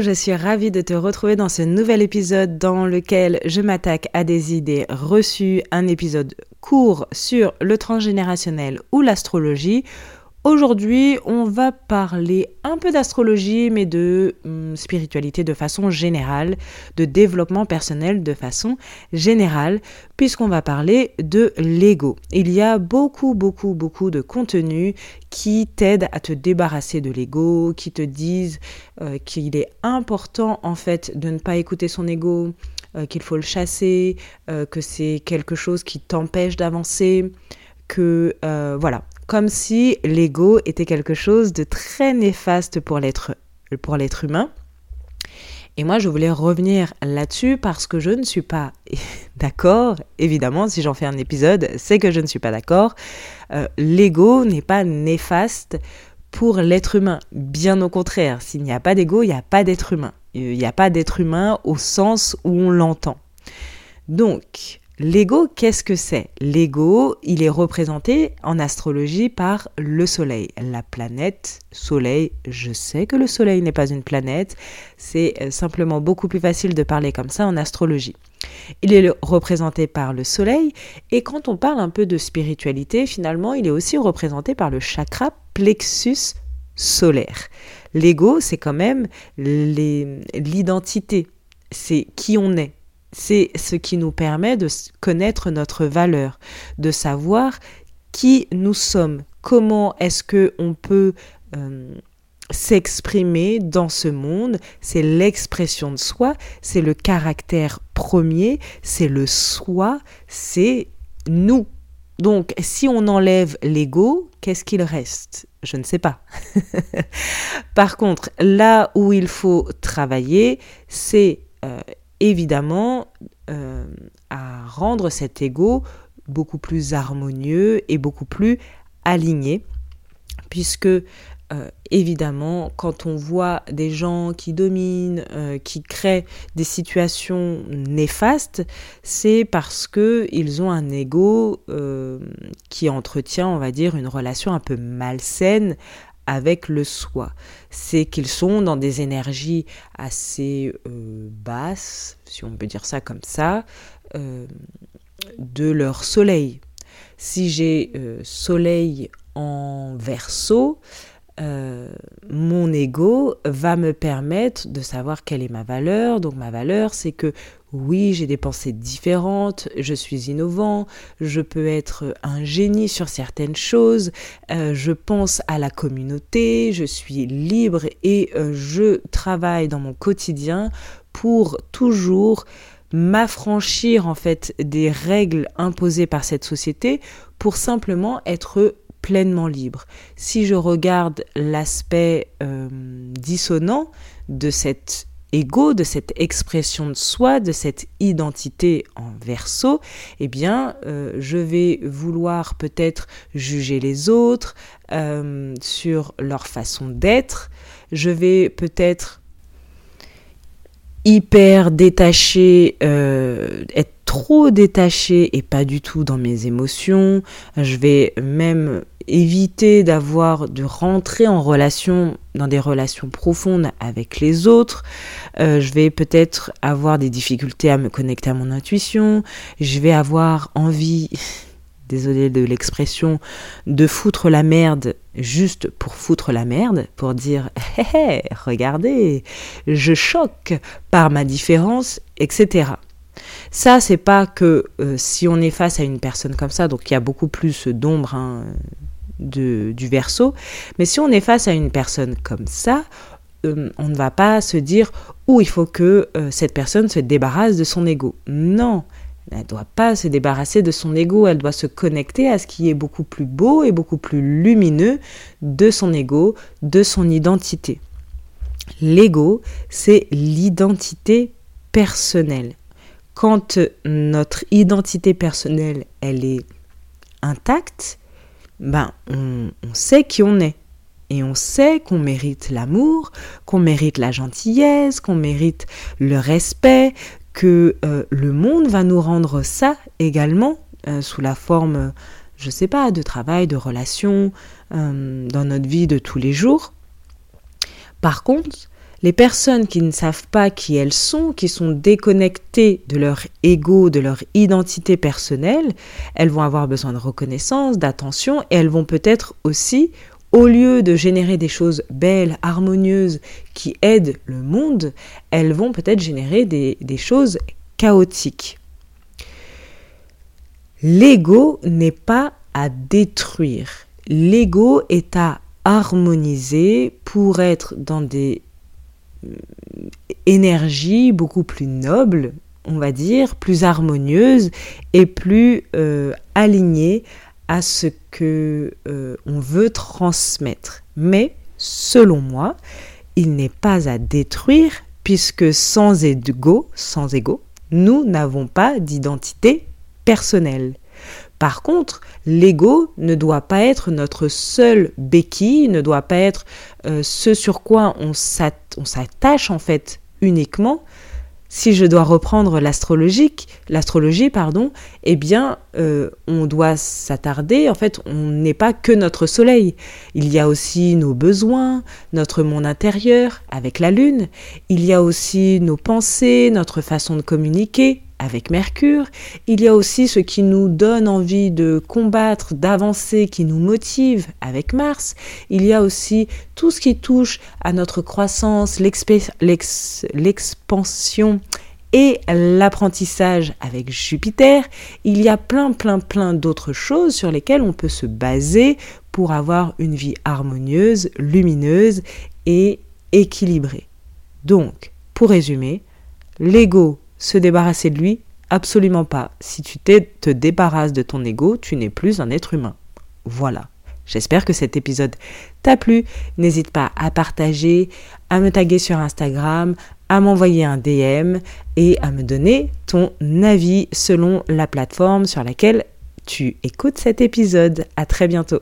Je suis ravie de te retrouver dans ce nouvel épisode dans lequel je m'attaque à des idées reçues, un épisode court sur le transgénérationnel ou l'astrologie Aujourd'hui, on va parler un peu d'astrologie, mais de hum, spiritualité de façon générale, de développement personnel de façon générale, puisqu'on va parler de l'ego. Il y a beaucoup, beaucoup, beaucoup de contenus qui t'aident à te débarrasser de l'ego, qui te disent euh, qu'il est important en fait de ne pas écouter son ego, euh, qu'il faut le chasser, euh, que c'est quelque chose qui t'empêche d'avancer que voilà, comme si l'ego était quelque chose de très néfaste pour l'être humain. Et moi, je voulais revenir là-dessus parce que je ne suis pas d'accord. Évidemment, si j'en fais un épisode, c'est que je ne suis pas d'accord. Euh, l'ego n'est pas néfaste pour l'être humain. Bien au contraire, s'il n'y a pas d'ego, il n'y a pas d'être humain. Il n'y a pas d'être humain au sens où on l'entend. Donc, L'ego, qu'est-ce que c'est? L'ego, il est représenté en astrologie par le Soleil, la planète Soleil. Je sais que le Soleil n'est pas une planète, c'est euh, simplement beaucoup plus facile de parler comme ça en astrologie. Il est représenté par le Soleil et quand on parle un peu de spiritualité, finalement, il est aussi représenté par le chakra plexus solaire. L'ego, c'est quand même l'identité, c'est qui on est c'est ce qui nous permet de connaître notre valeur, de savoir qui nous sommes, comment est-ce que on peut euh, s'exprimer dans ce monde, c'est l'expression de soi, c'est le caractère premier, c'est le soi, c'est nous. Donc, si on enlève l'ego, qu'est-ce qu'il reste? Je ne sais pas. Par contre, là où il faut travailler, c'est euh, évidemment euh, à rendre cet ego beaucoup plus harmonieux et beaucoup plus aligné, puisque euh, évidemment, quand on voit des gens qui dominent, euh, qui créent des situations néfastes, c'est parce que ils ont un ego qui entretient, on va dire, une relation un peu malsaine avec le soi. C'est qu'ils sont dans des énergies assez euh, basses, si on peut dire ça comme ça, euh, de leur soleil. Si j'ai euh, soleil en verso, mon ego va me permettre de savoir quelle est ma valeur. Donc ma valeur, c'est que oui, j'ai des pensées différentes, je suis innovant, je peux être un génie sur certaines choses, euh, je pense à la communauté, je suis libre et euh, je travaille dans mon quotidien pour toujours m'affranchir en fait des règles imposées par cette société pour simplement être pleinement libre. Si je regarde l'aspect euh, dissonant de cette ego, de cette expression de soi, de cette identité en verso, eh bien, euh, je vais vouloir peut-être juger les autres euh, sur leur façon d'être. Je vais peut-être hyper détaché, être trop détaché et pas du tout dans mes émotions. Je vais même éviter d'avoir de rentrer en relation dans des relations profondes avec les autres. Euh, je vais peut-être avoir des difficultés à me connecter à mon intuition. Je vais avoir envie, désolé de l'expression, de foutre la merde juste pour foutre la merde, pour dire hé hé, regardez, je choque par ma différence, etc. Ça, c'est pas que euh, si on est face à une personne comme ça, donc il y a beaucoup plus d'ombre hein, du verso, mais si on est face à une personne comme ça, euh, on ne va pas se dire oh il faut que euh, cette personne se débarrasse de son ego. Non, elle ne doit pas se débarrasser de son ego, elle doit se connecter à ce qui est beaucoup plus beau et beaucoup plus lumineux de son ego, de son identité. L'ego, c'est l'identité personnelle. Quand notre identité personnelle, elle est intacte, ben on, sait qui on est. Et on sait qu'on mérite l'amour, qu'on mérite la gentillesse, qu'on mérite le respect, que euh, le monde va nous rendre ça également euh, sous la forme, je sais pas, de travail, de relations, euh, dans notre vie de tous les jours. Par contre, les personnes qui ne savent pas qui elles sont, qui sont déconnectées de leur ego, de leur identité personnelle, elles vont avoir besoin de reconnaissance, d'attention, et elles vont peut-être aussi au lieu de générer des choses belles, harmonieuses, qui aident le monde, elles vont peut-être générer des, choses chaotiques. L'ego n'est pas à détruire. L'ego est à harmoniser pour être dans des énergies beaucoup plus nobles, on va dire, plus harmonieuses et plus euh, alignées à ce que euh, on veut transmettre. Mais selon moi, il n'est pas à détruire puisque sans ego, sans ego, nous n'avons pas d'identité personnelle. Par contre, l'ego ne doit pas être notre seul béquille, ne doit pas être euh, ce sur quoi on s'attache en fait uniquement, si je dois reprendre l'astrologique, l'astrologie, pardon, eh bien, euh, on doit s'attarder. En fait, on n'est pas que notre soleil. Il y a aussi nos besoins, notre monde intérieur avec la lune. Il y a aussi nos pensées, notre façon de communiquer, avec Mercure. Il y a aussi ce qui nous donne envie de combattre, d'avancer, qui nous motive avec Mars. Il y a aussi tout ce qui touche à notre croissance, l'expansion et l'apprentissage avec Jupiter. Il y a plein, plein, plein d'autres choses sur lesquelles on peut se baser pour avoir une vie harmonieuse, lumineuse et équilibrée. Donc, pour résumer, l'ego se débarrasser de lui Absolument pas. Si tu te débarrasses de ton ego, tu n'es plus un être humain. Voilà. J'espère que cet épisode t'a plu. N'hésite pas à partager, à me taguer sur Instagram, à m'envoyer un DM et à me donner ton avis selon la plateforme sur laquelle tu écoutes cet épisode. À très bientôt.